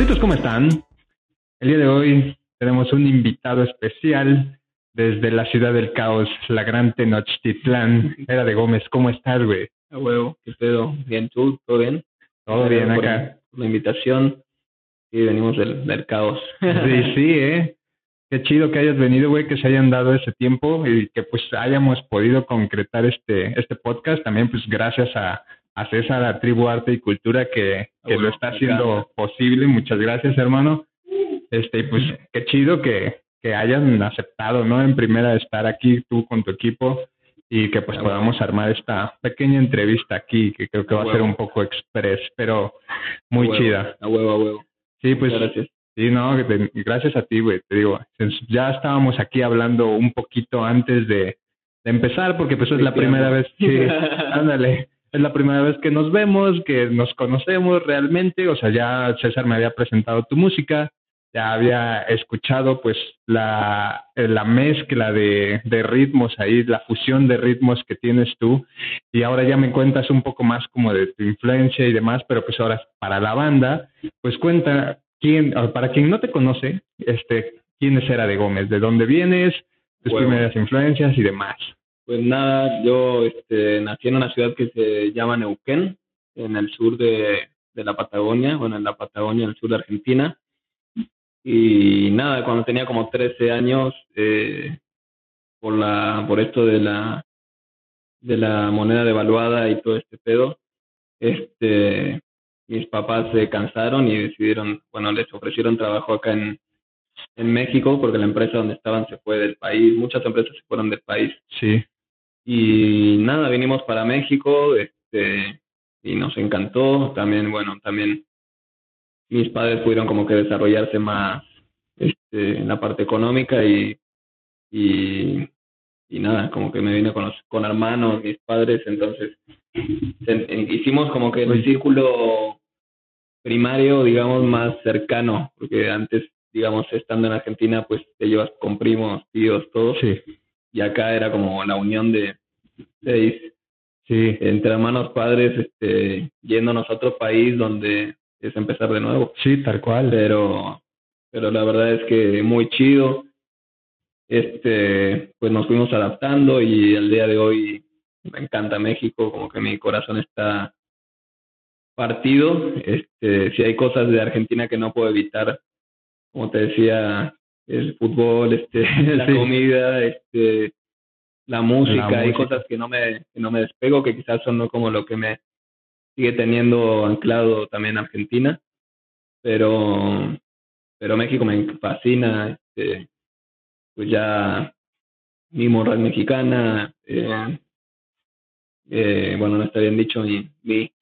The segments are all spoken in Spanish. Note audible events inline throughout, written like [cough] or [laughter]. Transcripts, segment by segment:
Perritos, ¿cómo están? El día de hoy tenemos un invitado especial desde la ciudad del caos, la gran Tenochtitlán. Era de Gómez, ¿cómo estás, güey? A huevo, ¿qué pedo? Bien, ¿tú? ¿Todo bien? Todo bien por acá. La invitación. Sí, venimos del, del caos. Sí, [laughs] sí, ¿eh? Qué chido que hayas venido, güey, que se hayan dado ese tiempo y que pues hayamos podido concretar este, este podcast. También pues gracias a, a César, a Tribu Arte y Cultura que, que bueno, lo está haciendo posible. Muchas gracias, hermano. Este, pues qué chido que, que hayan aceptado, ¿no? En primera estar aquí tú con tu equipo y que pues Ah, podamos armar esta pequeña entrevista aquí, que creo que va a ser un poco express, pero muy A huevo, chida. A huevo, a huevo. Sí, pues Muchas gracias. Sí, no, gracias a ti, güey. Te digo, ya estábamos aquí hablando un poquito antes de, de empezar, porque pues es la primera vez, sí, [laughs] ándale, es la primera vez que nos vemos, que nos conocemos realmente. O sea, ya César me había presentado tu música, ya había escuchado pues la, la mezcla de, de ritmos ahí, la fusión de ritmos que tienes tú, y ahora ya me cuentas un poco más como de tu influencia y demás, pero pues ahora para la banda, pues cuenta quién, para quien no te conoce, este, quién es Era de Gómez, de dónde vienes, tus primeras influencias y demás. Pues nada, yo este, nací en una ciudad que se llama Neuquén, en el sur de, la Patagonia, bueno, en la Patagonia, en el sur de Argentina. Y nada, cuando tenía como 13 años, eh, por la por esto de la de la moneda devaluada y todo este pedo, este mis papás se cansaron y decidieron, bueno, les ofrecieron trabajo acá en, en México porque la empresa donde estaban se fue del país, muchas empresas se fueron del país Sí, y nada, vinimos para México, este, y nos encantó. También, bueno, también mis padres pudieron como que desarrollarse más este, en la parte económica y, y, y nada, como que me vine con, los, con hermanos, mis padres, entonces hicimos como que el círculo primario, digamos, más cercano, porque antes, digamos, estando en Argentina, pues te llevas con primos, tíos, todos sí, y acá era como la unión de seis. Sí, entre hermanos padres este yéndonos a otro país donde es empezar de nuevo. Sí, tal cual. pero pero la verdad es que muy chido. Este pues nos fuimos adaptando y el día de hoy me encanta México como que mi corazón está partido. Este si hay cosas de Argentina que no puedo evitar como te decía el fútbol este [laughs] la Sí. comida este la música, La hay música. cosas que no me que no me despego que quizás son como lo que me sigue teniendo anclado también Argentina. Pero pero México me fascina este pues ya mi es mexicana eh, eh, bueno no está bien dicho mi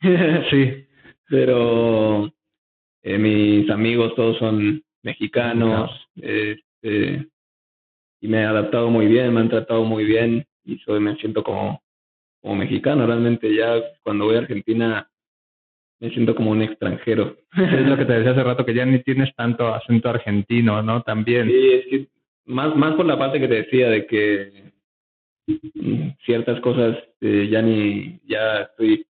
[laughs] Sí, pero eh, mis amigos todos son mexicanos. este y me he adaptado muy bien me han tratado muy bien y soy me siento como como mexicano realmente ya cuando voy a Argentina me siento como un extranjero [laughs] es lo que te decía hace rato, que ya ni tienes tanto acento argentino, ¿no? También. Sí, es que más, más por la parte que te decía de que mm, ciertas cosas eh, ya ni, ya estoy,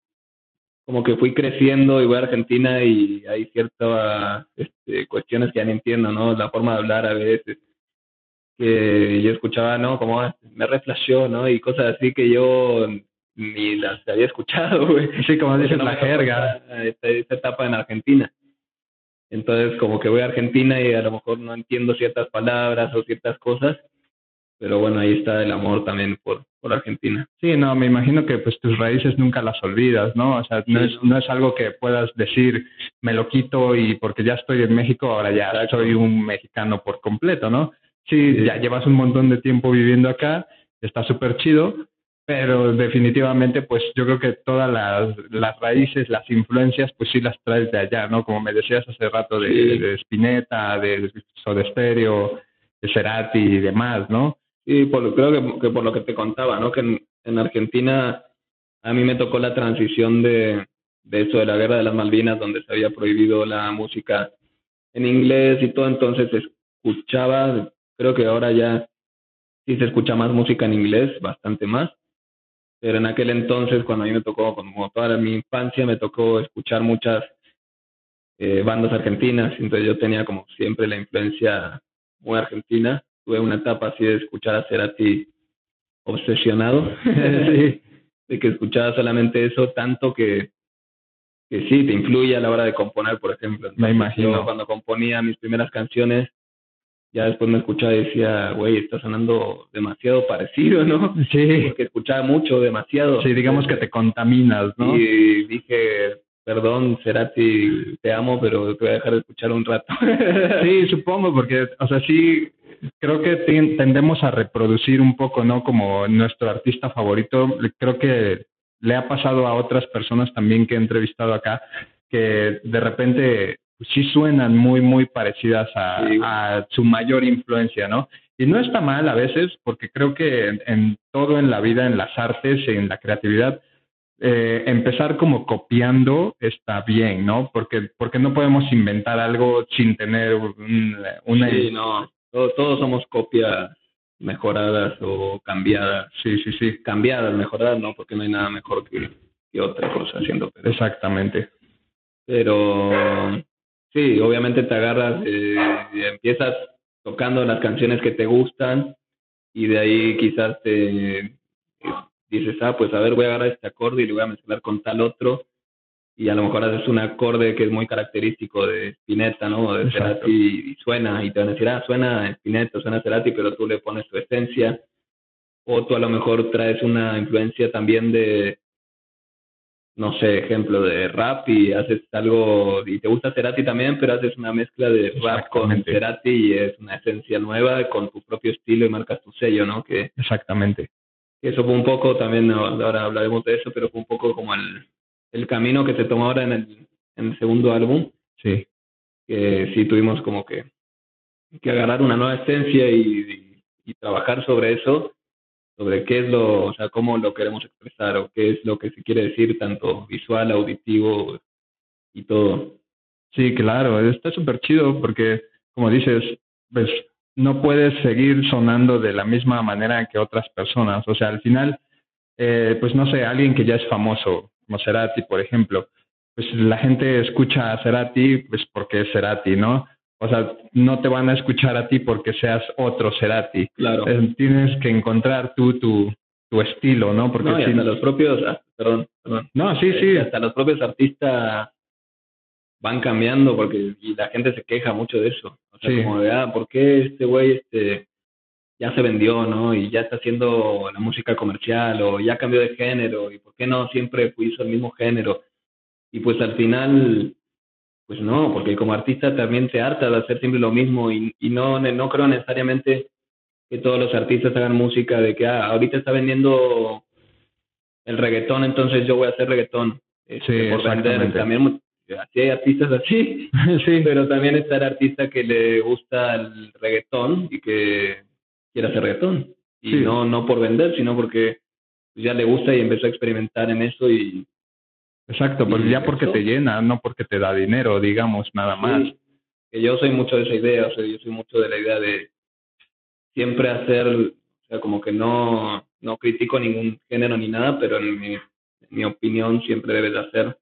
como que fui creciendo y voy a Argentina y hay ciertas este, cuestiones que ya no entiendo, ¿no? La forma de hablar a veces, que yo escuchaba, ¿no? Como "Ah, me reflashó, ¿no? Y cosas así que yo ni las había escuchado, güey. Sí, como no la jerga. esta, etapa en Argentina. Entonces, como que voy a Argentina y a lo mejor no entiendo ciertas palabras o ciertas cosas, pero bueno, ahí está el amor también por, por Argentina. Sí, no, me imagino que pues tus raíces nunca las olvidas, ¿no? O sea, no, Sí, es, ¿no? no es algo que puedas decir, me lo quito y porque ya estoy en México, ahora ya Exacto. soy un mexicano por completo, ¿no? Sí, Sí. ya llevas un montón de tiempo viviendo acá, está súper chido, pero definitivamente pues yo creo que todas las, las raíces, las influencias, pues sí las traes de allá, ¿no? Como me decías hace rato de, Sí. de Spinetta, de Soda Stereo, de Cerati y demás, ¿no? Sí, por, creo que, que por lo que te contaba, ¿no? Que en, en Argentina a mí me tocó la transición de, de eso de la guerra de las Malvinas, donde se había prohibido la música en inglés y todo, entonces escuchaba, creo que ahora ya sí se escucha más música en inglés, bastante más, pero en aquel entonces, cuando a mí me tocó, como toda mi infancia, me tocó escuchar muchas eh, bandas argentinas, entonces yo tenía como siempre la influencia muy argentina. Tuve una etapa así de escuchar a Cerati obsesionado, [laughs] de que escuchaba solamente eso tanto que, que sí, te influye a la hora de componer, por ejemplo. me imagino. cuando componía mis primeras canciones, ya después me escuchaba y decía, güey, está sonando demasiado parecido, ¿no? Sí. Porque escuchaba mucho, demasiado. Sí, digamos que te contaminas, ¿no? Y dije, perdón, Cerati, te amo, pero te voy a dejar de escuchar un rato. [laughs] sí, supongo, porque, o sea, sí, creo que tendemos a reproducir un poco, ¿no? Como nuestro artista favorito. Creo que le ha pasado a otras personas también que he entrevistado acá, que de repente sí suenan muy, muy parecidas a, su mayor influencia, ¿no? Y no está mal a veces, porque creo que en, todo en la vida, en las artes, en la creatividad, eh, empezar como copiando está bien, ¿no? Porque, porque no podemos inventar algo sin tener una... Sí, no, todos, somos copias mejoradas o cambiadas. Sí, sí, sí. Cambiadas, mejoradas, no, porque no hay nada mejor que, que otra cosa haciendo. Exactamente. Pero Sí, obviamente te agarras, eh, y empiezas tocando las canciones que te gustan y de ahí quizás te dices, ah, pues a ver, voy a agarrar este acorde y lo voy a mezclar con tal otro y a lo mejor haces un acorde que es muy característico de Spinetta, ¿no? De Cerati y suena y te van a decir, ah, suena Spinetta, suena Cerati, pero tú le pones tu esencia o tú a lo mejor traes una influencia también de no sé, ejemplo de rap y haces algo, y te gusta Cerati también, pero haces una mezcla de rap con Cerati y es una esencia nueva con tu propio estilo y marcas tu sello, ¿no? Que, Exactamente. Eso fue un poco, también ahora hablaremos de eso, pero fue un poco como el, el camino que se tomó ahora en el, en el segundo álbum. Sí. Que sí tuvimos como que, que agarrar una nueva esencia y, y trabajar sobre eso sobre qué es lo, o sea, cómo lo queremos expresar o qué es lo que se quiere decir, tanto visual, auditivo y todo. Sí, claro, está súper chido porque, como dices, pues no puedes seguir sonando de la misma manera que otras personas. O sea, al final, eh, pues no sé, alguien que ya es famoso, como Cerati, por ejemplo, pues la gente escucha a Cerati pues porque es Cerati, ¿no? O sea, no te van a escuchar a ti porque seas otro Cerati. Claro. Eh, tienes que encontrar tú tu, tu estilo, ¿no? Porque no, y hasta los propios, ah, perdón, perdón. No, sí, sí. Hasta los propios artistas van cambiando porque y la gente se queja mucho de eso. O sea, como de, ah, ¿por qué este güey este, ya se vendió, ¿no? Y ya está haciendo la música comercial o ya cambió de género y por qué no siempre hizo el mismo género. Y pues al final pues no, porque como artista también te harta de hacer siempre lo mismo y, y no, no creo necesariamente que todos los artistas hagan música de que ah, ahorita está vendiendo el reggaetón, entonces yo voy a hacer reggaetón. Este, por vender. También así hay artistas así, [laughs] sí. pero también está el artista que le gusta el reggaetón y que quiere hacer reggaetón. Y no, no por vender, sino porque ya le gusta y empezó a experimentar en eso y Exacto, pues ya porque te llena, no porque te da dinero, digamos, nada más. Que yo soy mucho de esa idea, o sea, yo soy mucho de la idea de siempre hacer, o sea, como que no, no critico ningún género ni nada, pero en mi, mi opinión siempre debes de hacer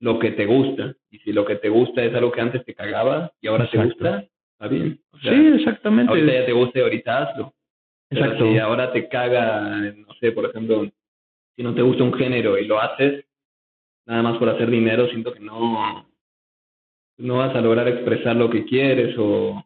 lo que te gusta. Y si lo que te gusta es algo que antes te cagaba y ahora te gusta, está bien. sí, exactamente. Ahorita ya te gusta y ahorita hazlo. Exacto. si ahora te caga, no sé, por ejemplo, si no te gusta un género y lo haces, nada más por hacer dinero, siento que no, no vas a lograr expresar lo que quieres o,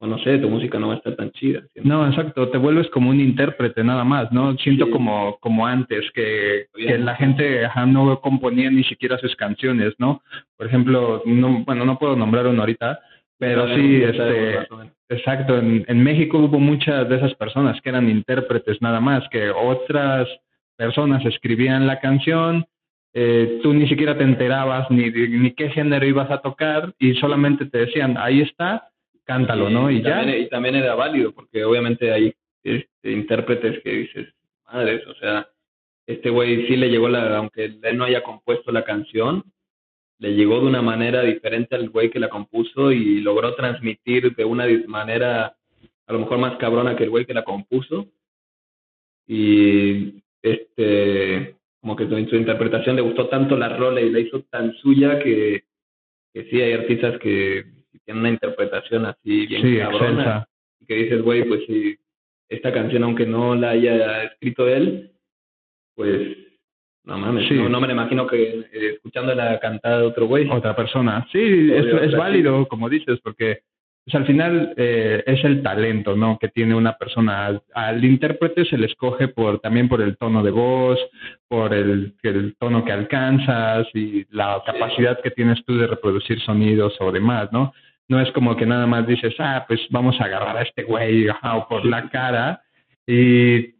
o no sé, tu música no va a estar tan chida. No, exacto, te vuelves como un intérprete nada más, ¿no? Siento como, como antes, que, que la gente no componía ni siquiera sus canciones, ¿no? Por ejemplo, no, bueno, no puedo nombrar uno ahorita, pero sí, este, exacto, en, en México hubo muchas de esas personas que eran intérpretes nada más, que otras personas escribían la canción, eh, tú ni siquiera te enterabas ni, ni qué género ibas a tocar y solamente te decían, ahí está, cántalo, ¿no? Y, ya. También, y también era válido, porque obviamente hay este, intérpretes que dices, madres, o sea, este güey sí le llegó la, aunque él no haya compuesto la canción, le llegó de una manera diferente al güey que la compuso y logró transmitir de una manera a lo mejor más cabrona que el güey que la compuso. Y este como que su, su interpretación le gustó tanto la rola y la hizo tan suya que que sí hay artistas que tienen una interpretación así bien Sí, cabrona, excelsa. y que dices, güey, pues si esta canción, aunque no la haya escrito él, pues no mames, Sí. no, no me imagino que eh, escuchándola cantada de otro güey. otra persona. Sí, es, es válido, como dices, porque pues, al final eh, es el talento, ¿no? Que tiene una persona. Al, al intérprete se le escoge por también por el tono de voz, por el, el tono que alcanzas y la capacidad que tienes tú de reproducir sonidos o demás, ¿no? No es como que nada más dices, ah, pues vamos a agarrar a este güey o por la cara y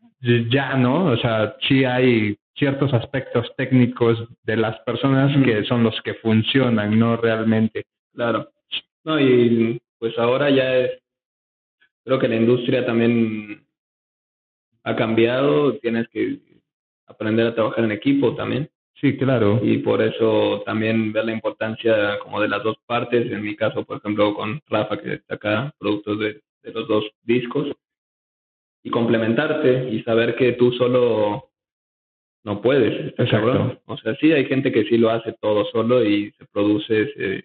ya, ¿no? O sea, sí hay ciertos aspectos técnicos de las personas que son los que funcionan, no realmente. Claro. No, y pues ahora ya es, creo que la industria también ha cambiado, tienes que aprender a trabajar en equipo también. Sí, claro. y por eso también ver la importancia como de las dos partes, en mi caso, por ejemplo, con Rafa, que saca productos de, de los dos discos, y complementarte y saber que tú solo no puedes, está Exacto. cabrón. O sea, sí, hay gente que sí lo hace todo solo y se produce, se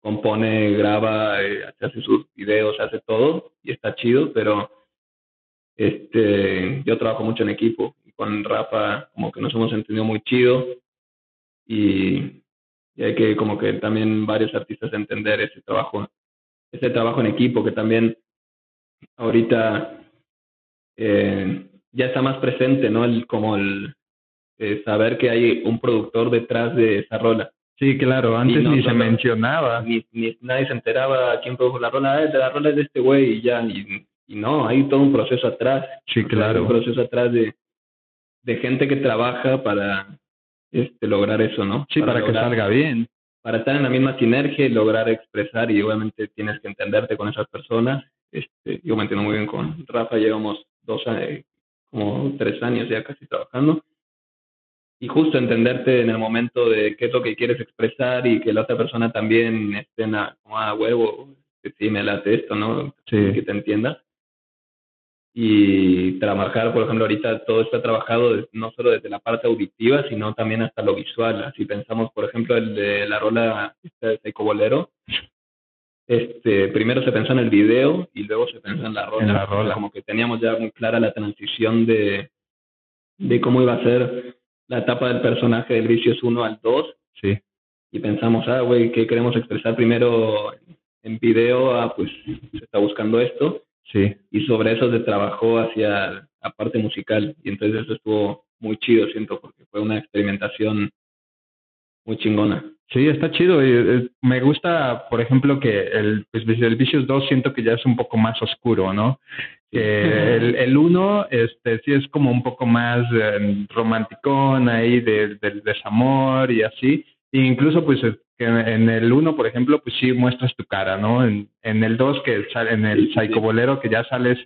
compone, graba, eh, hace sus videos, hace todo y está chido, pero este, yo trabajo mucho en equipo y con Rafa como que nos hemos entendido muy chido y, y hay que como que también varios artistas entender ese trabajo, ese trabajo en equipo que también ahorita eh, ya está más presente, ¿no? El, como el eh, saber que hay un productor detrás de esa rola. Sí, claro. Antes no ni se mencionaba. Ni, ni nadie se enteraba quién produjo la rola, ah, la rola es de este güey y ya, y, y no, hay todo un proceso atrás. Sí, claro. hay un proceso atrás de, de gente que trabaja para este, lograr eso, ¿no? Sí, para, que lograr- salga bien. Para estar en la misma sinergia y lograr expresar, y obviamente tienes que entenderte con esas personas. Este, yo me entiendo muy bien con Rafa, llevamos dos años, como tres años ya casi trabajando. Y justo entenderte en el momento de qué es lo que quieres expresar y que la otra persona también esté en la, como, ah, huevo, que sí me late esto, ¿no? Sí. Que te entienda y trabajar, por ejemplo, ahorita todo está trabajado no solo desde la parte auditiva, sino también hasta lo visual. Así pensamos, por ejemplo, el de la rola de Seco Bolero. Este, primero se pensó en el video y luego se pensó en la rola. En la rola. como que teníamos ya muy clara la transición de, de cómo iba a ser la etapa del personaje del Vicious 1 al 2 Sí. y pensamos, ah, güey, ¿qué queremos expresar primero en video? Ah, pues se está buscando esto Sí. y sobre eso se trabajó hacia la parte musical y entonces eso estuvo muy chido siento porque fue una experimentación muy chingona Sí, está chido. y, eh, me gusta, por ejemplo, que el, pues, el Vicious 2 siento que ya es un poco más oscuro, ¿no? Que [laughs] el, el 1 este, sí es como un poco más eh, romanticón ahí del del desamor y así. E incluso, pues, es que en el 1, por ejemplo, pues sí muestras tu cara, ¿no? En, en el 2, que sale en Sí, el sí, sí. Psychobolero, que ya sales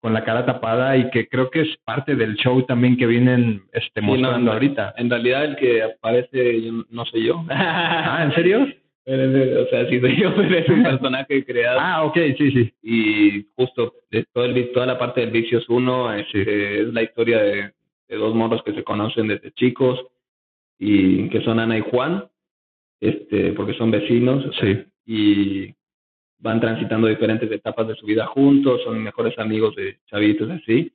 con la cara tapada y que creo que es parte del show también que vienen este, Sí, mostrando no, ahorita. en realidad el que aparece yo- no soy yo Ah, ¿en serio? [laughs] O sea sí soy yo [laughs] pero es un personaje creado Ah, ok, sí, sí. y justo todo el, toda la parte del Vicios 1 este, es la historia de, de dos morros que se conocen desde chicos y que son Ana y Juan, este, porque son vecinos Sí. y van transitando diferentes etapas de su vida juntos, son mejores amigos de chavitos así,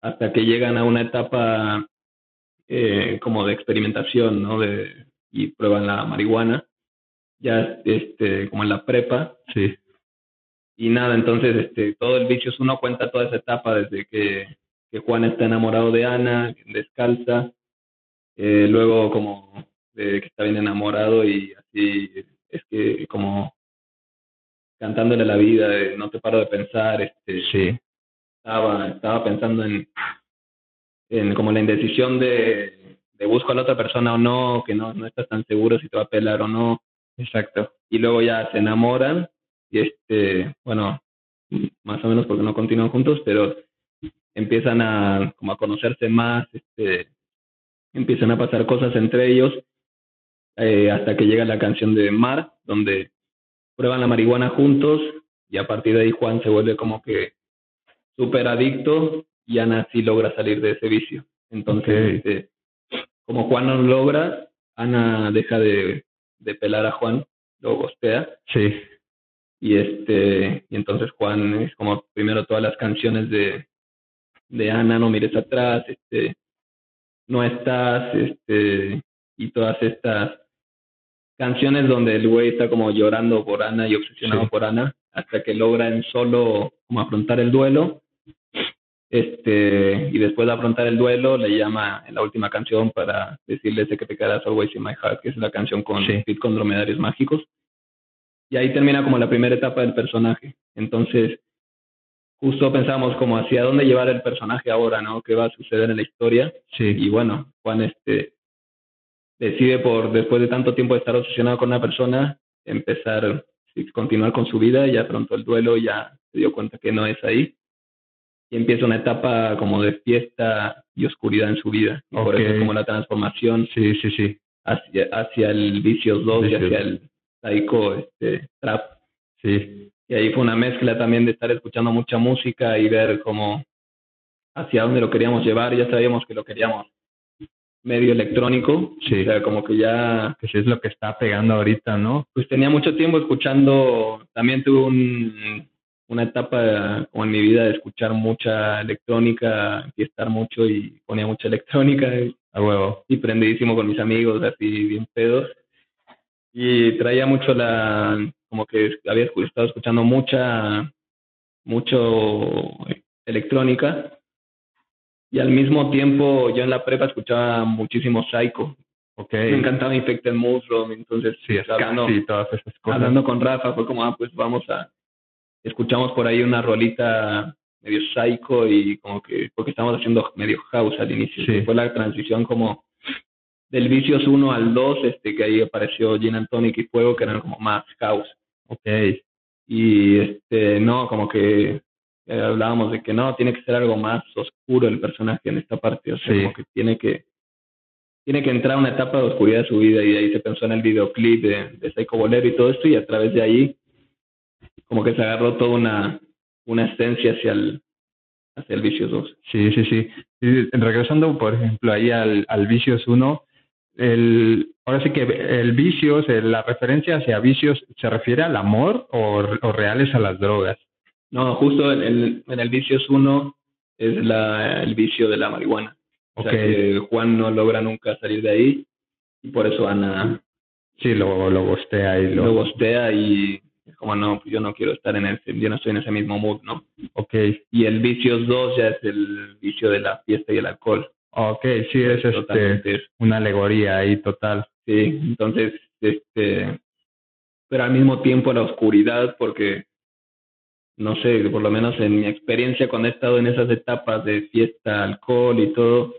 hasta que llegan a una etapa eh, como de experimentación, ¿no? De, y prueban la marihuana, ya este, como en la prepa, Sí. y nada, entonces este, todo el Vicious uno cuenta toda esa etapa desde que, que Juan está enamorado de Ana, descalza, eh, luego como de que está bien enamorado y así es que como cantándole la vida, de no te paro de pensar, este, Sí. estaba, estaba pensando en, en como la indecisión de, de busco a la otra persona o no, que no, no estás tan seguro si te va a pelar o no, Exacto. y luego ya se enamoran y este, bueno, más o menos porque no continúan juntos, pero empiezan a como a conocerse más, este, empiezan a pasar cosas entre ellos eh, hasta que llega la canción de Mar, donde prueban la marihuana juntos y a partir de ahí Juan se vuelve como que súper adicto y Ana sí logra salir de ese vicio. Entonces, este, como Juan no lo logra, Ana deja de, de pelar a Juan lo gostea. Sí. Y este, y entonces Juan es como primero todas las canciones de, de Ana, no mires atrás, este, no estás, este, y todas estas canciones donde el güey está como llorando por Ana y obsesionado por Ana, hasta que logra en solo como afrontar el duelo. Este, y después de afrontar el duelo, le llama en la última canción para decirle ese que te quedas always in my heart, que es la canción con Fit con dromedarios mágicos. Y ahí termina como la primera etapa del personaje. Entonces, justo pensamos como hacia dónde llevar el personaje ahora, ¿no? ¿Qué va a suceder en la historia? Sí. Y bueno, Juan este decide por después de tanto tiempo de estar obsesionado con una persona empezar continuar con su vida, ya pronto el duelo ya se dio cuenta que no es ahí y empieza una etapa como de fiesta y oscuridad en su vida. Y Por eso es como la transformación sí, sí, sí. Hacia, hacia el Vicios 2 y hacia el Psycho este, Trap. Sí. Y ahí fue una mezcla también de estar escuchando mucha música y ver cómo hacia dónde lo queríamos llevar. Ya sabíamos que lo queríamos medio electrónico. Sí. O sea, como que ya... Que sí es lo que está pegando ahorita, ¿no? Pues tenía mucho tiempo escuchando, también tuve un, una etapa como en mi vida de escuchar mucha electrónica, estar mucho y ponía mucha electrónica. A huevo. Y prendidísimo con mis amigos, así bien pedos. Y traía mucho la, como que había estado escuchando mucha, mucho electrónica y al mismo tiempo yo en la prepa escuchaba muchísimo Psycho. Okay. Me encantaba Infected Mushroom, entonces sí, hablando, y todas esas cosas. hablando con Rafa fue como, ah, pues vamos a, escuchamos por ahí una rolita medio psycho y como que, porque estábamos haciendo medio house al inicio. Sí. Fue la transición como del Vicios 1 al 2, este, que ahí apareció Gin and Tonic y Fuego, que eran como más house. Ok. Y este, no, como que eh, hablábamos de que no, tiene que ser algo más oscuro el personaje en esta parte, o sea, como que tiene que tiene que entrar a una etapa de oscuridad de su vida y de ahí se pensó en el videoclip de, de Psycho Bolero y todo esto y a través de ahí como que se agarró toda una, una esencia hacia el, hacia el Vicious 2. Sí, sí, sí. Regresando, por ejemplo, ahí al, al Vicious 1, el, ahora sí que el Vicious, la referencia hacia Vicios, ¿se refiere al amor o, o reales a las drogas? No, justo en el, en el Vicious 1 es la, el vicio de la marihuana. O sea que Juan no logra nunca salir de ahí y por eso Ana... Sí, lo, lo gostea y lo... Lo gostea y es como, no, yo no quiero estar en ese, yo no estoy en ese mismo mood, ¿no? Ok. Y el Vicios 2 ya es el vicio de la fiesta y el alcohol. Ok, sí, es este, una alegoría ahí total. Sí, entonces, este, pero al mismo tiempo la oscuridad porque no sé, por lo menos en mi experiencia cuando he estado en esas etapas de fiesta, alcohol y todo,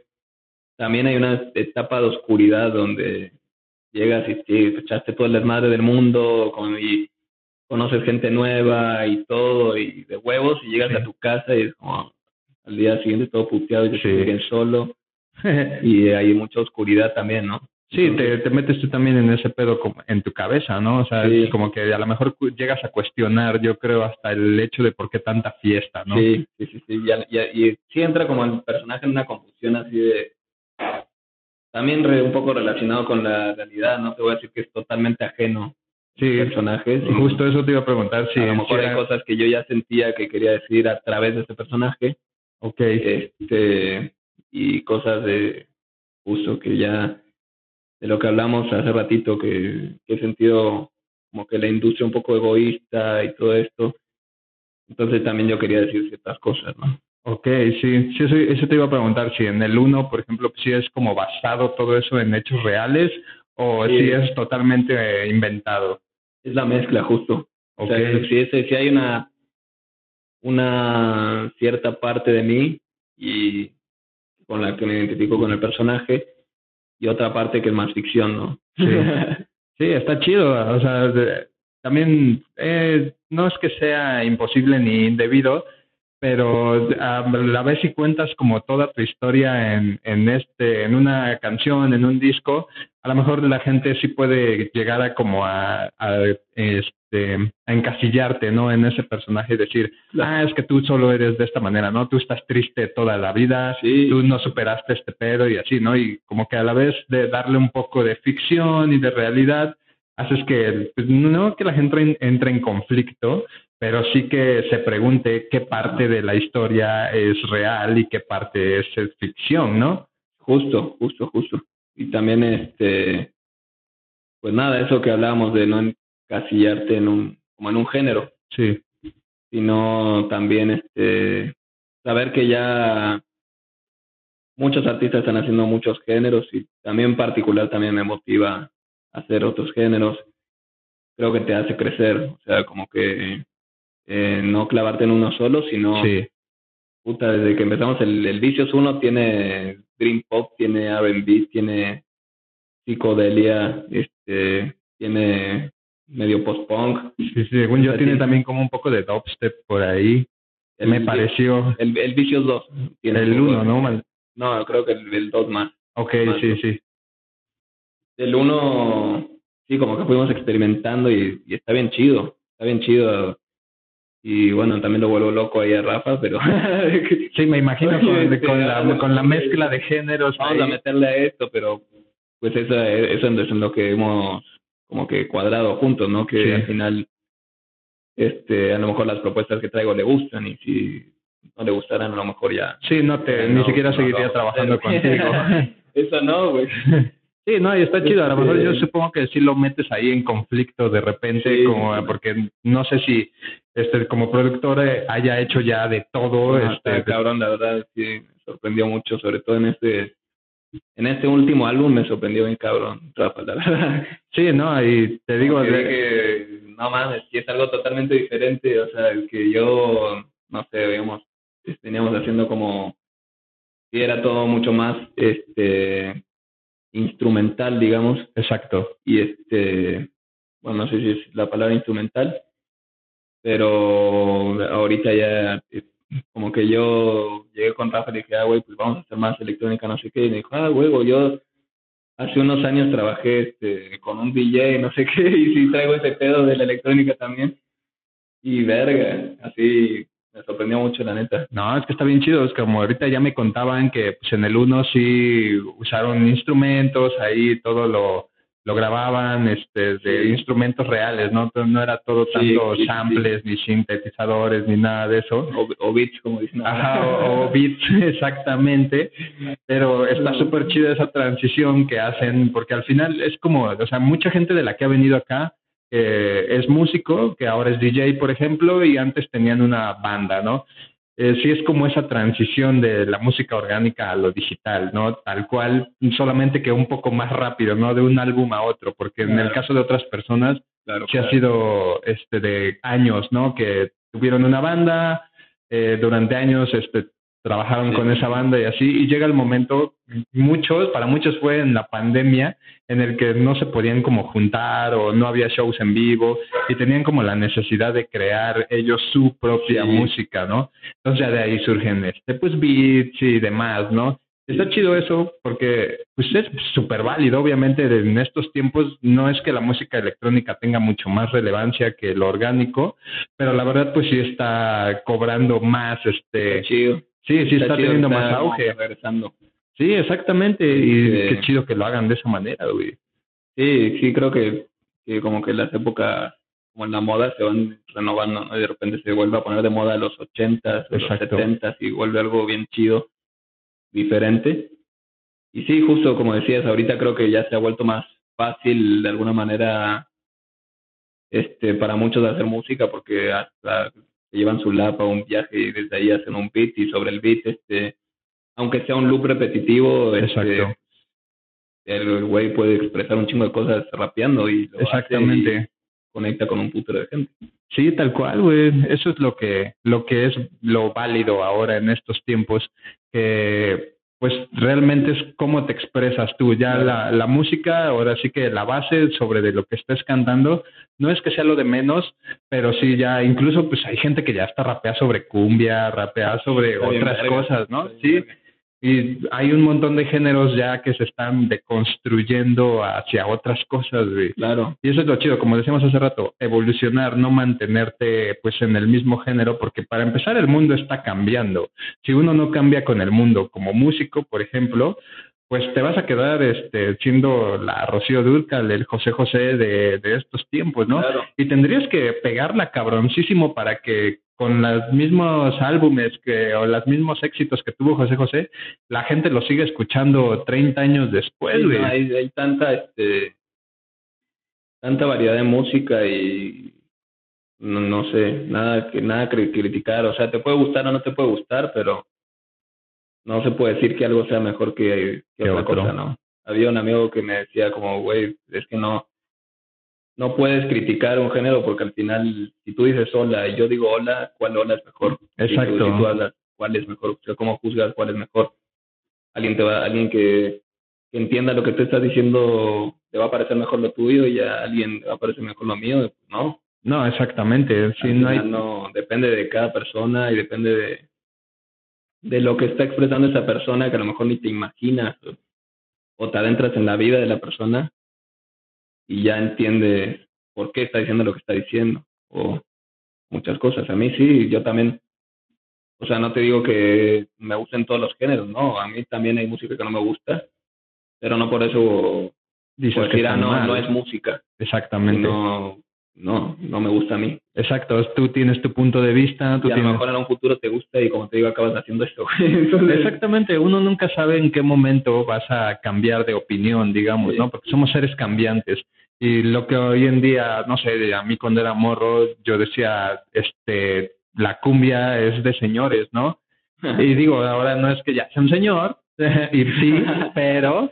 también hay una etapa de oscuridad donde llegas y te echaste todo el desmadre del mundo y conoces gente nueva y todo, y de huevos, y llegas a tu casa y es como al día siguiente todo puteado y te sientes solo. [laughs] y hay mucha oscuridad también, ¿no? Sí, te, te, metes tú también en ese pedo como en tu cabeza, ¿no? O sea, es como que a lo mejor llegas a cuestionar, yo creo, hasta el hecho de por qué tanta fiesta, ¿no? Sí, sí, sí, sí. Y, y, y sí entra como el personaje en una confusión así de... También re, un poco relacionado con la realidad, ¿no? Te voy a decir que es totalmente ajeno sí, personaje. Justo eso te iba a preguntar, si A lo mejor hay cosas que yo ya sentía que quería decir a través de este personaje. Ok. Este, y cosas de uso que ya de lo que hablamos hace ratito, que, que he sentido como que la industria un poco egoísta y todo esto. Entonces también yo quería decir ciertas cosas, ¿no? Ok, sí, sí eso, eso te iba a preguntar, si en el uno, por ejemplo, si es como basado todo eso en hechos reales o si es totalmente inventado. Es la mezcla, justo. Okay. O sea, si, si hay una, una cierta parte de mí y con la que me identifico con el personaje, y otra parte que es más ficción, ¿no? Sí, [laughs] sí está chido. O sea, también eh, no es que sea imposible ni indebido, pero a la vez si cuentas como toda tu historia en, en este, en una canción, en un disco, a lo mejor la gente sí puede llegar a como a, a este a encasillarte, ¿no? En ese personaje y decir, ah, es que tú solo eres de esta manera, ¿no? Tú estás triste toda la vida, sí. tú no superaste este pedo y así, ¿no? Y como que a la vez de darle un poco de ficción y de realidad, haces que, pues, no que la gente entre en conflicto, pero sí que se pregunte qué parte de la historia es real y qué parte es ficción, ¿no? Justo, justo, justo. Y también, este, pues nada, eso que hablábamos de no encasillarte en un, como en un género. Sí. Sino también, este, saber que ya muchos artistas están haciendo muchos géneros y también en particular también me motiva a hacer otros géneros. Creo que te hace crecer, o sea, como que eh, no clavarte en uno solo, sino sí. puta, desde que empezamos el, el Vicious 1 tiene Dream Pop, tiene R&B, tiene psicodelia, este, tiene medio post-punk. Sí, según yo tiene también como un poco de dubstep por ahí. me pareció. El, el Vicious 2. Tiene el 1, ¿no? No, creo que el, 2 más. Ok, sí, sí. El 1, sí, como que fuimos experimentando y, y está bien chido. Está bien chido y bueno, también lo vuelvo loco ahí a Rafa, pero... [laughs] sí, me imagino con, con, la, con la mezcla de géneros. Vamos a meterle a esto, pero pues eso, eso es lo que hemos como que cuadrado juntos, ¿no? Que al final, este, a lo mejor las propuestas que traigo le gustan y si no le gustaran, a lo mejor ya... Sí, no te, ni siquiera seguiría trabajando [laughs] contigo. [laughs] eso no, güey. Sí, no, y está chido. A lo mejor yo este supongo que sí lo metes ahí en conflicto de repente, como porque no sé si este como productor eh, haya hecho ya de todo. este, cabrón, la verdad sí me sorprendió mucho, sobre todo en este en este último álbum me sorprendió bien cabrón, Rafa, la verdad. [laughs] Sí, no, y te digo de... que no mames, que es algo totalmente diferente, o sea, el que yo no sé, digamos, teníamos haciendo como si era todo mucho más este instrumental, digamos. Exacto. Y este, bueno, no sé si es la palabra instrumental, pero ahorita ya como que yo llegué con Rafa y dije, ah, güey, pues vamos a hacer más electrónica, no sé qué, y me dijo, ah, güey, yo hace unos años trabajé este, con un DJ, no sé qué, [laughs] y sí traigo ese pedo de la electrónica también. Y verga, así me sorprendió mucho, la neta. No, es que está bien chido. Es como ahorita ya me contaban que pues, en el 1 sí usaron instrumentos, ahí todo lo, lo grababan este, de instrumentos reales, ¿no? no era todo tanto samples, ni sintetizadores, ni nada de eso. O, beats, como dicen. Ajá, o, beats, [laughs] exactamente. Pero está súper chida esa transición que hacen, porque al final es como, o sea, mucha gente de la que ha venido acá es músico, que ahora es DJ, por ejemplo, y antes tenían una banda, ¿no? Eh, sí es como esa transición de la música orgánica a lo digital, ¿no? Tal cual, solamente que un poco más rápido, ¿no? De un álbum a otro, porque en el caso de otras personas claro, sí ha sido este de años, ¿no? Que tuvieron una banda, eh, durante años este, trabajaron con esa banda y así, y llega el momento, muchos, para muchos fue en la pandemia, en el que no se podían como juntar o no había shows en vivo y tenían como la necesidad de crear ellos su propia música, ¿no? Entonces ya de ahí surgen este, pues beats y demás, ¿no? Está chido eso porque pues es súper válido, obviamente en estos tiempos no es que la música electrónica tenga mucho más relevancia que lo orgánico, pero la verdad pues sí está cobrando más este chido Sí, sí está, teniendo más auge. Regresando. Sí, exactamente. Y qué chido que lo hagan de esa manera, güey. Sí, sí, creo que, que como que las épocas, como en la moda, se van renovando, ¿no? Y de repente se vuelve a poner de moda los ochentas, los setentas y vuelve algo bien chido, diferente. Y sí, justo como decías, ahorita creo que ya se ha vuelto más fácil de alguna manera este para muchos hacer música porque hasta llevan su lap a un viaje y desde ahí hacen un beat y sobre el beat, este, aunque sea un loop repetitivo, este, el güey puede expresar un chingo de cosas rapeando y Exactamente. conecta con un putero de gente. Sí, tal cual, güey. Eso es lo que, lo que es lo válido ahora en estos tiempos, que pues realmente es cómo te expresas tú. Ya la, la, música, ahora sí que la base sobre de lo que estés cantando, no es que sea lo de menos, pero sí ya, incluso pues hay gente que ya está rapea sobre cumbia, rapea sobre otras cosas, ¿no? Sí, y hay un montón de géneros ya que se están deconstruyendo hacia otras cosas, güey. Claro. Y eso es lo chido, como decíamos hace rato, evolucionar, no mantenerte pues en el mismo género, porque para empezar el mundo está cambiando. Si uno no cambia con el mundo como músico, por ejemplo, pues te vas a quedar este, siendo la Rocío Durcal, el José José de, de estos tiempos, ¿no? Y tendrías que pegarla cabroncísimo para que con los mismos álbumes que, o los mismos éxitos que tuvo José José, la gente lo sigue escuchando 30 años después, hay, hay, tanta, este, tanta variedad de música y no, no sé, nada que nada que criticar, o sea, te puede gustar o no te puede gustar, pero no se puede decir que algo sea mejor que, otra cosa, ¿no? Había un amigo que me decía como, güey, es que no, no puedes criticar un género porque al final, si tú dices hola y yo digo hola, ¿cuál hola es mejor? Exacto. Si tú, hablas, ¿cuál es mejor? O sea, ¿cómo juzgas cuál es mejor? Alguien te va, alguien que, entienda lo que tú estás diciendo, le va a parecer mejor lo tuyo y a alguien va a parecer mejor lo mío, no. No, exactamente. Si no, hay... no, depende de cada persona y depende de, de lo que está expresando esa persona que a lo mejor ni te imaginas o, te adentras en la vida de la persona y ya entiendes por qué está diciendo lo que está diciendo o muchas cosas. A mí sí, yo también, o sea, no te digo que me gusten todos los géneros, no, a mí también hay música que no me gusta, pero no por eso Dices que ah, no, no es música. Exactamente. No, no, no me gusta a mí. Exacto, tú tienes tu punto de vista. Tú y a lo mejor en un futuro te gusta y como te digo, acabas haciendo esto. [laughs] Exactamente, uno nunca sabe en qué momento vas a cambiar de opinión, digamos, ¿no? Porque somos seres cambiantes. Y lo que hoy en día, no sé, a mí cuando era morro, yo decía, este, la cumbia es de señores, ¿no? y [laughs] digo, ahora no es que ya sea un señor, [laughs] y sí, pero...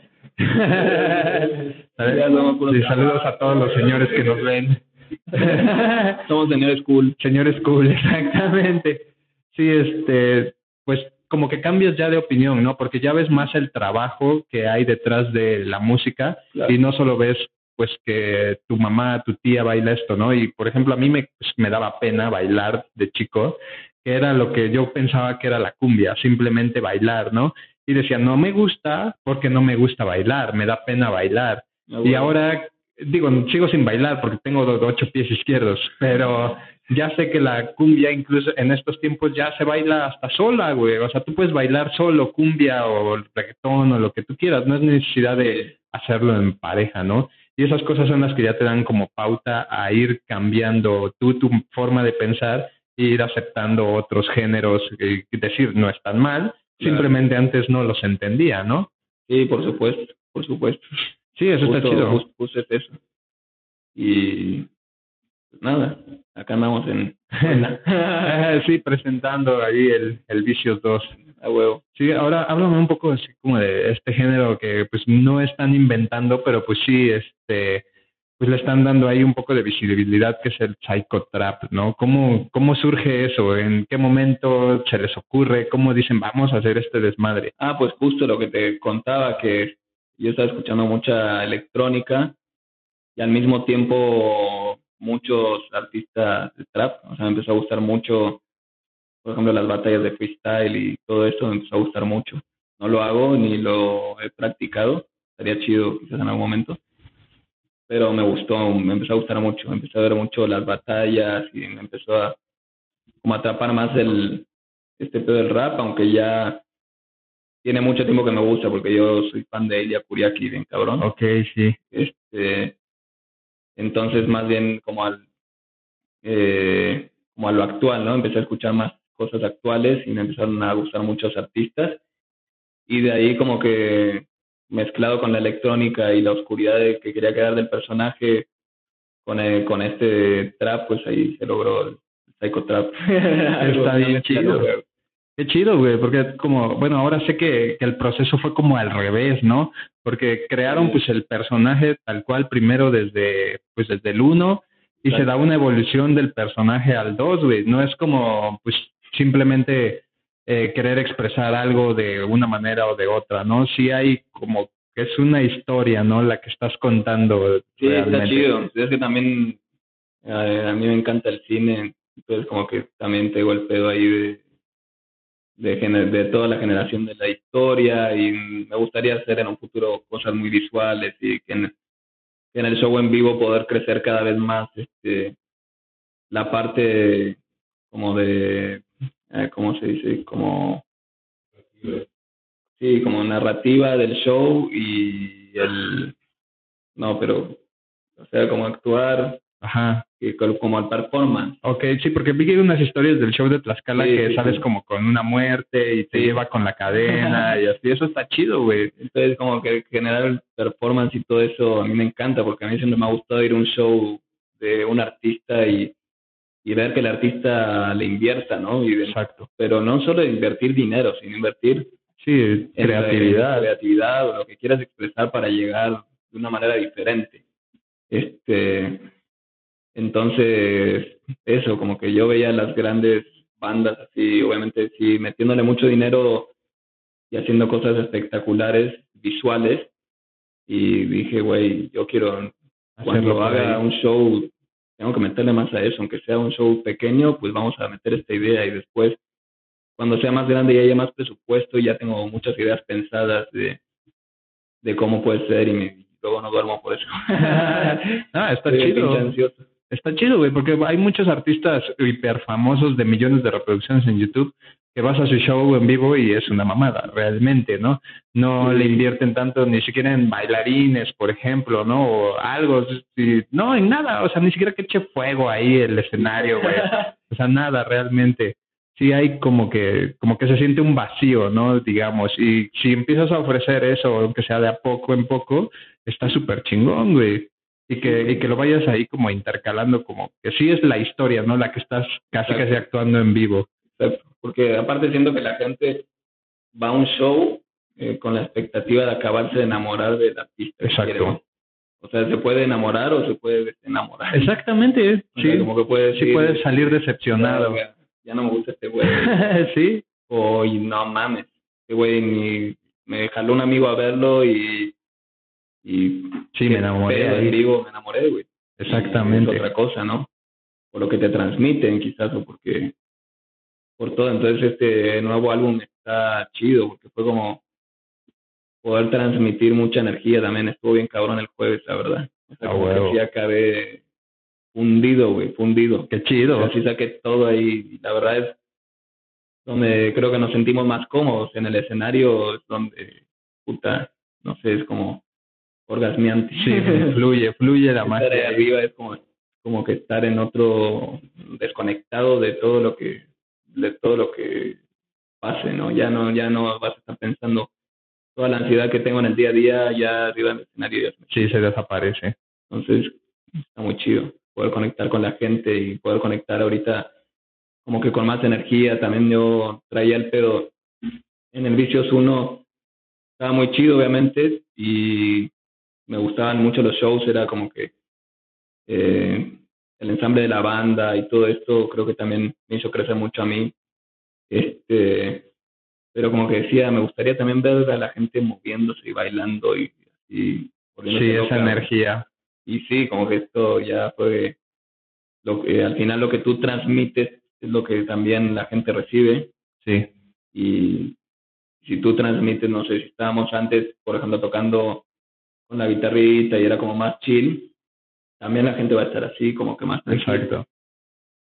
saludos a todos los señores que nos ven. [laughs] Somos señores cool. Señores cool, exactamente. Sí, este, pues como que cambias ya de opinión, ¿no? Porque ya ves más el trabajo que hay detrás de la música y no solo ves pues que tu mamá, tu tía baila esto, ¿no? Y por ejemplo, a mí me, pues, me daba pena bailar de chico, que era lo que yo pensaba que era la cumbia, simplemente bailar, ¿no? Y decía, no me gusta porque no me gusta bailar, me da pena bailar. Ah, y ahora digo, sigo sin bailar porque tengo ocho pies izquierdos, pero ya sé que la cumbia incluso en estos tiempos ya se baila hasta sola, güey. O sea, tú puedes bailar solo cumbia o reggaetón o lo que tú quieras, no es necesidad de hacerlo en pareja, ¿no? Y esas cosas son las que ya te dan como pauta a ir cambiando tú tu forma de pensar e ir aceptando otros géneros y decir, no están mal, simplemente antes no los entendía, ¿no? Sí, por supuesto, por supuesto. Sí, eso está chido. puse eso. Y pues nada, acá andamos en... [laughs] sí, presentando ahí el, el Vicious 2. A huevo. Sí, ahora háblame un poco así como de este género que pues no están inventando, pero pues sí, este pues le están dando ahí un poco de visibilidad que es el psychotrap, ¿no? ¿Cómo, ¿Cómo surge eso? ¿En qué momento se les ocurre? ¿Cómo dicen vamos a hacer este desmadre? Ah, pues justo lo que te contaba, que yo estaba escuchando mucha electrónica y al mismo tiempo muchos artistas de trap, o sea, me empezó a gustar mucho, por ejemplo, las batallas de freestyle y todo eso me empezó a gustar mucho. No lo hago ni lo he practicado, estaría chido quizás en algún momento, pero me gustó, me empezó a gustar mucho, empezó a ver mucho las batallas y me empezó a como atrapar más el este pedo del rap, aunque ya tiene mucho tiempo que me gusta porque yo soy fan de Elia Kuriaki, bien cabrón. Ok, sí. Este, entonces, más bien como al, eh, como a lo actual, ¿no? Empecé a escuchar más cosas actuales y me empezaron a gustar muchos artistas. Y de ahí como que mezclado con la electrónica y la oscuridad que quería quedar del personaje con, el, con este trap, pues ahí se logró el psychotrap. [laughs] Está bien chido. Qué chido, güey, porque como, bueno, ahora sé que, el proceso fue como al revés, ¿no? Porque crearon pues el personaje tal cual primero desde, pues desde el 1 y se da una evolución del personaje al 2, güey. No es como, pues, simplemente eh, querer expresar algo de una manera o de otra, ¿no? Sí hay como que es una historia, ¿no? La que estás contando. Sí, está chido. Es que también eh, a mí me encanta el cine, entonces como que también tengo el pedo ahí de de, de toda la generación de la historia y me gustaría hacer en un futuro cosas muy visuales y que en, el show en vivo poder crecer cada vez más este la parte como de eh, cómo se dice como Sí, como narrativa del show y el... No, pero, o sea, como actuar, Ajá. Como el performance. Ok, sí, porque vi que hay unas historias del show de Tlaxcala Sí, que sí, sales sí. como con una muerte y te lleva con la cadena y así. Eso está chido, güey. Entonces, como que generar el performance y todo eso, a mí me encanta, porque a mí siempre me ha gustado ir a un show de un artista y, y ver que el artista le invierta, ¿no? Y Exacto. pero no solo invertir dinero, sino invertir Sí, en la- creatividad. creatividad o lo que quieras expresar para llegar de una manera diferente. Este, entonces, eso, como que yo veía las grandes bandas así, obviamente sí, metiéndole mucho dinero y haciendo cosas espectaculares, visuales, y dije, güey, yo quiero, cuando haga un show, tengo que meterle más a eso, aunque sea un show pequeño, pues vamos a meter esta idea y después cuando sea más grande y haya más presupuesto ya tengo muchas ideas pensadas de, de cómo puede ser y, me- luego no duermo por eso. [laughs] ah, está Estoy chido. Está chido, güey, porque hay muchos artistas hiper famosos de millones de reproducciones en YouTube que vas a su show en vivo y es una mamada, realmente, ¿no? No Sí. le invierten tanto ni siquiera en bailarines, por ejemplo, ¿no? O algo, sí, no, en nada, o sea, ni siquiera que eche fuego ahí el escenario, güey. [laughs] O sea, nada, realmente. Sí hay como que, como que se siente un vacío, ¿no? Digamos, y si empiezas a ofrecer eso, aunque sea de a poco en poco, está súper chingón, güey. Y que, y que lo vayas ahí como intercalando, como que sí es la historia, ¿no? La que estás casi casi actuando en vivo. Porque aparte siento que la gente va a un show eh, con la expectativa de acabarse de enamorar del artista. Exacto. O sea, se puede enamorar o se puede desenamorar. Exactamente, O sea, sí. como que puedes Sí ir, puedes salir "Ah, decepcionado. Ya no me gusta este güey. [laughs] sí, o y no mames, este güey ni me jaló un amigo a verlo y y sí, me enamoré. pedo, y digo, me enamoré, güey. Exactamente. Es otra cosa, ¿no? Por lo que te transmiten, quizás, o porque por todo. Entonces, este nuevo álbum está chido, porque fue como poder transmitir mucha energía también. Estuvo bien cabrón el jueves, la verdad. O sea, A como que sí acabé fundido, güey, fundido. Qué chido. Así saqué todo ahí. La verdad es donde creo que nos sentimos más cómodos en el escenario, es donde, puta, no sé, es como orgasmeante. Sí, [laughs] fluye, fluye la magia. arriba es como, como que estar en otro desconectado de todo lo que de todo lo que pase, ¿no? Ya no ya no vas a estar pensando toda la ansiedad que tengo en el día a día ya arriba del escenario Sí, se desaparece. entonces, está muy chido poder conectar con la gente y poder conectar ahorita como que con más energía. También yo traía el pedo en el Vicios 1, estaba muy chido, obviamente, y me gustaban mucho los shows, era como que eh, el ensamble de la banda y todo esto creo que también me hizo crecer mucho a mí. Este, pero como que decía, me gustaría también ver a la gente moviéndose y bailando y, volviéndose Sí, esa loca. energía. Y sí, como que esto ya fue lo que al final lo que tú transmites es lo que también la gente recibe Sí, y si tú transmites, no sé, si estábamos antes, por ejemplo, tocando con la guitarrita y era como más chill, también la gente va a estar así, como que más tranquila, exacto.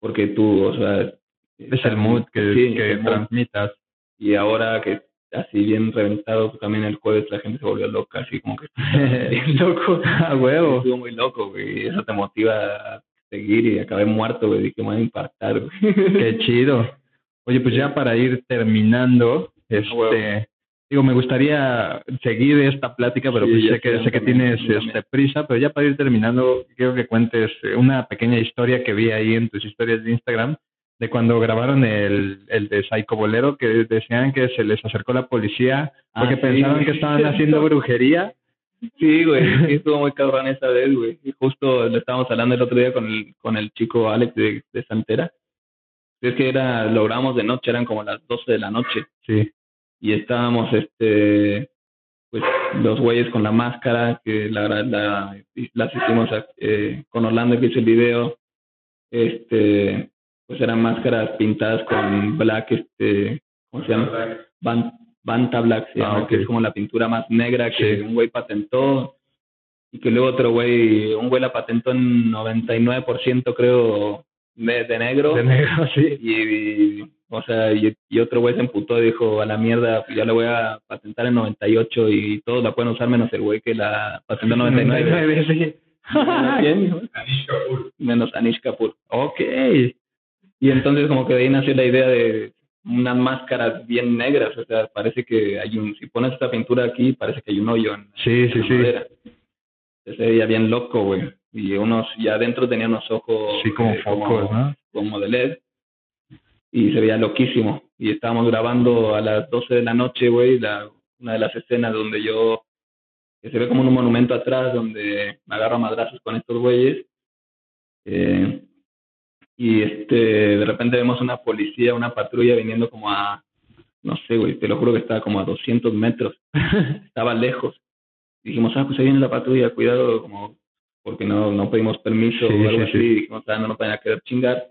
porque tú, o sea, Es el mood que, Sí, que el mood. transmitas. y ahora que así bien reventado, pues, también el jueves la gente se volvió loca, así como que [laughs] bien loco. A huevo. Estuvo muy loco, güey. y Eso te motiva a seguir y acabé muerto, güey. Dije, me voy a infartar, güey. Qué chido. Oye, pues ya para ir terminando, este, digo, me gustaría seguir esta plática, pero Sí, pues sé que sé, que tienes este prisa, pero ya para ir terminando, quiero que cuentes eh, una pequeña historia que vi ahí en tus historias de Instagram de cuando grabaron el, el de Psycho Bolero, que decían que se les acercó la policía porque Ah, sí, pensaban güey. que estaban haciendo [laughs] brujería. Sí, güey. Sí, estuvo muy cabrón esa vez, güey. Y justo lo estábamos hablando el otro día con el, con el chico Alex de, de Santera. Es que era, lo grabamos de noche, eran como las 12 de la noche. Sí, Y estábamos, este, pues, los güeyes con la máscara, que la, la, la- las hicimos eh, con Orlando que hizo el video. Este, pues eran máscaras pintadas con black, este, ¿cómo se llama? Ban- Banta Black, se Ah, que es como la pintura más negra que Sí. un güey patentó y que luego otro güey, un güey la patentó en 99% creo de, de negro. De negro, [laughs] sí. Y, y- o sea, y, y otro güey se emputó y dijo, a la mierda, pues ya la voy a patentar en 98 y todos la pueden usar menos el güey que la patentó en 99. sí. ¿Quién? [laughs] hijo? Menos Anish Kapoor. Ok. Y entonces como que de ahí nació la idea de unas máscaras bien negras, o sea, parece que hay un, si pones esta pintura aquí, parece que hay un hoyo en, Sí, sí, sí. madera. Se veía bien loco, güey. Y unos, ya adentro tenía unos ojos Sí, como eh, focos, ¿no? como de LED y se veía loquísimo. Y estábamos grabando a las 12 de la noche, güey, la, una de las escenas donde yo, que se ve como un monumento atrás, donde me agarro a madrazos con estos güeyes. Eh, y este, de repente vemos una policía, una patrulla viniendo como a, no sé, güey, te lo juro que estaba como a 200 metros, [laughs] estaba lejos. Dijimos, ah, pues ahí viene la patrulla, cuidado, como, porque no, no pedimos permiso Sí, o algo sí, así, sí. dijimos, ah, no nos vayan a querer chingar.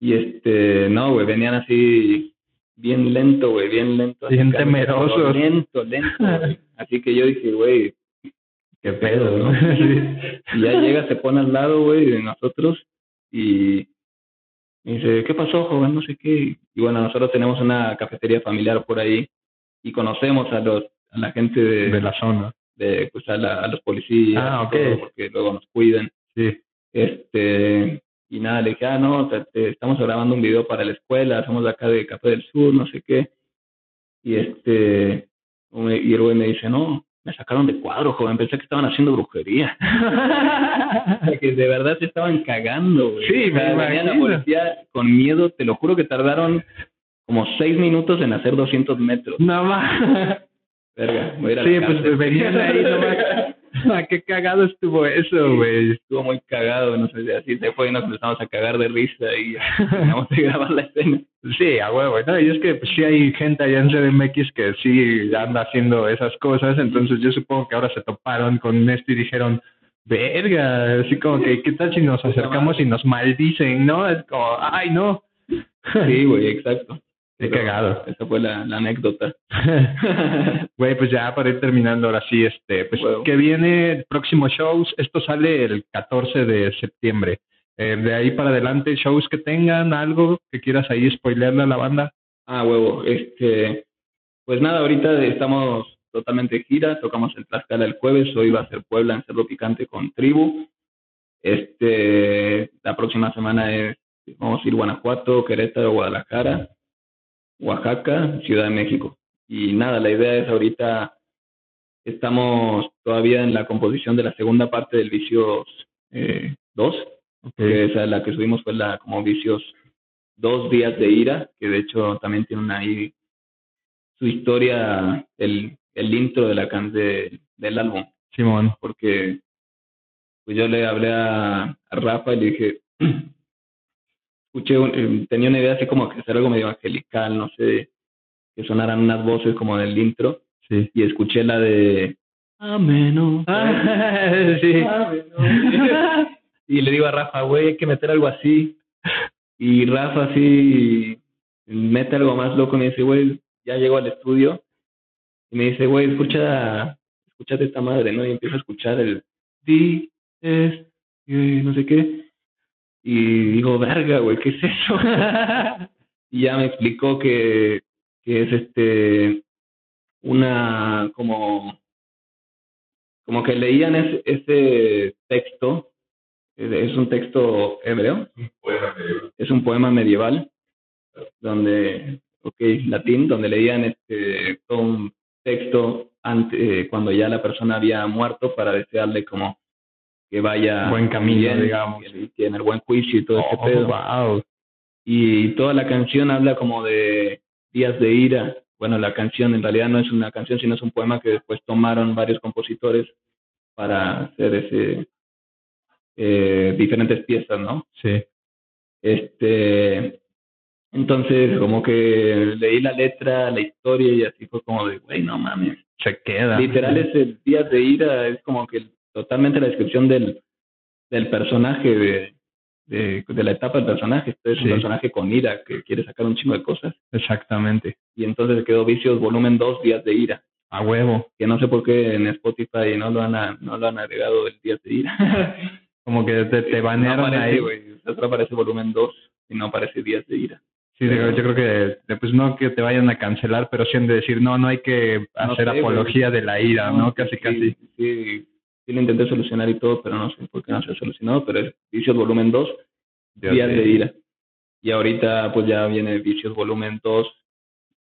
Y este, no, güey, venían así bien lento, güey, bien lento. Bien así, temerosos. Lento, lento, güey. [laughs] Así que yo dije, güey, qué pedo, ¿no? [laughs] Y ya llega, se pone al lado, güey, de nosotros y me dice, ¿qué pasó, joven? No sé qué. Y bueno, nosotros tenemos una cafetería familiar por ahí y conocemos a los a la gente de, De la zona. De, pues a, la- los policías, Ah, y ok. todo, porque luego nos cuidan. Sí. Este, y nada, le dije, ah, no, o sea, te- estamos grabando un video para la escuela, somos de acá de Café del Sur, no sé qué. Y este, y el güey me dice, no, me sacaron de cuadro, joven, pensé que estaban haciendo brujería. [laughs] que de verdad se estaban cagando, güey. Sí, me venía la imagino. policía con miedo, te lo juro que tardaron como seis minutos en hacer 200 metros. No más. Verga, voy a ir Sí, pues cárcel. venían ahí nomás. [laughs] Ah, qué cagado estuvo eso, güey. Estuvo muy cagado, no sé, así se fue y nos empezamos a cagar de risa y [laughs] terminamos de grabar la escena. Sí, a huevo, ¿no? Y es que pues, sí hay gente allá en CDMX que sí anda haciendo esas cosas, entonces yo supongo que ahora se toparon con esto y dijeron, verga, así como que, ¿qué tal si nos acercamos y nos maldicen, no? Es como, ay, no. Sí, güey, [laughs] exacto. Qué Pero cagado. Esa fue la, la anécdota. [laughs] Güey, pues ya para ir terminando ahora sí, este, pues que viene próximos shows, esto sale el 14 de septiembre. Eh, de ahí para adelante, shows que tengan, algo que quieras ahí spoilearle a la banda. Ah, huevo. Este, pues nada, ahorita estamos totalmente de gira, tocamos en Tlaxcala el jueves, hoy va a ser Puebla en Cerro Picante con Tribu. Este, la próxima semana es, vamos a ir Guanajuato, Querétaro, Guadalajara, Oaxaca, Ciudad de México. Y nada, la idea es ahorita estamos todavía en la composición de la segunda parte del Vicios 2, que esa la que subimos fue la como Vicios dos días de ira, que de hecho también tiene una ahí su historia, el, el intro de la can de, del álbum, Simón. porque pues yo le hablé a, a Rafa y le dije, escuché, un- eh, tenía una idea así como que hacer algo medio angelical, no sé, que sonaran unas voces como del intro, Sí. y escuché la de Ameno. [laughs] sí. Ameno. y le digo a Rafa, güey, hay que meter algo así. Y Rafa así mete algo más loco y me dice, güey, ya llego al estudio. Y me dice, güey, escucha, escúchate esta madre, ¿no? Y empiezo a escuchar el di, es, no sé qué. Y digo, verga, güey, ¿qué es eso? [laughs] y ya me explicó que, que es este una como como que leían ese, ese texto eh, es un texto hebreo es un poema medieval donde ok latín donde leían este todo un texto ante, eh, cuando ya la persona había muerto para desearle como que vaya Buen camino, bien, digamos. que tiene el buen juicio y todo ese Oh, pedo wow. y toda la canción habla como de días de ira. Bueno, la canción en realidad no es una canción, sino es un poema que después tomaron varios compositores para hacer ese eh, diferentes piezas, ¿no? Sí. Este, entonces como que leí la letra, la historia y así fue como de, güey, no mames. Se queda. Literal es el días de ira, es como que totalmente la descripción del, del personaje, de, de, de la etapa del personaje. Este es Sí. un personaje con ira que quiere sacar un chingo de cosas. Exactamente. Y entonces quedó Vicios volumen 2, días de ira. A huevo. Que no sé por qué en Spotify no lo han, a- no lo han agregado el días de ira. [laughs] Como que te, te banearon no aparece, ahí. güey. solo aparece volumen 2 y no aparece Días de Ira. Sí, yo, yo creo que, pues no que te vayan a cancelar, pero sí han de decir, no, no hay que hacer apología de la ira, ¿no? Casi, casi. Sí, sí, lo intenté solucionar y todo, pero no sé por qué no se ha solucionado, pero es Vicios Volumen 2, Días de Ira. Y ahorita pues ya viene Vicios Volumen 2,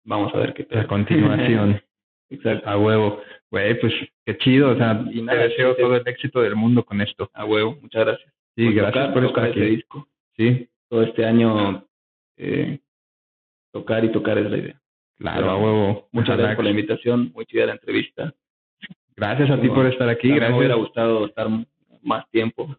vamos a ver qué tal. La continuación. [laughs] Exacto. A huevo. Güey, pues qué chido, o sea, y te deseo todo el éxito del mundo con esto. A huevo, muchas gracias. Sí, gracias por estar aquí. disco. Sí. Todo este año eh, tocar y tocar es la idea. Claro, a huevo. Muchas gracias por la invitación, muy chida la entrevista. Gracias a ti por estar aquí. Gracias. Me hubiera gustado estar más tiempo,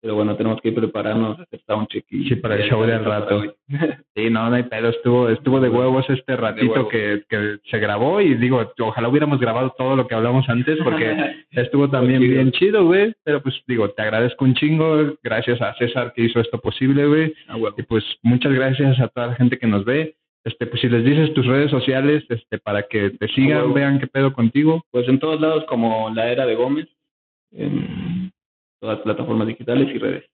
pero bueno, tenemos que prepararnos, hacer check Sí, para el show del rato. [laughs] Sí, no, no hay pedo. Estuvo, estuvo de huevos este ratito que, que se grabó y digo, ojalá hubiéramos grabado todo lo que hablamos antes porque [laughs] estuvo también bien chido, güey. Pero pues digo, te agradezco un chingo. Gracias a César que hizo esto posible, güey. Ah, y pues muchas gracias a toda la gente que nos ve. Este, pues si les dices tus redes sociales, este, para que te sigan, vean qué pedo contigo. Pues en todos lados como la era de Gómez todas las plataformas digitales y redes.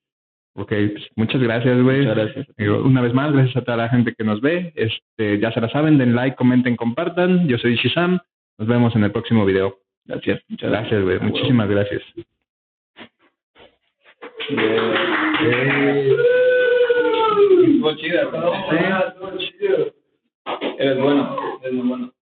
Ok, pues muchas gracias, güey. Muchas gracias. Una vez más, gracias a toda la gente que nos ve. Este, ya se la saben, den like, comenten, compartan. Yo soy Shizam. Nos vemos en el próximo video. Gracias. Muchas gracias, güey. Muchísimas gracias. Eres bueno, eres muy bueno.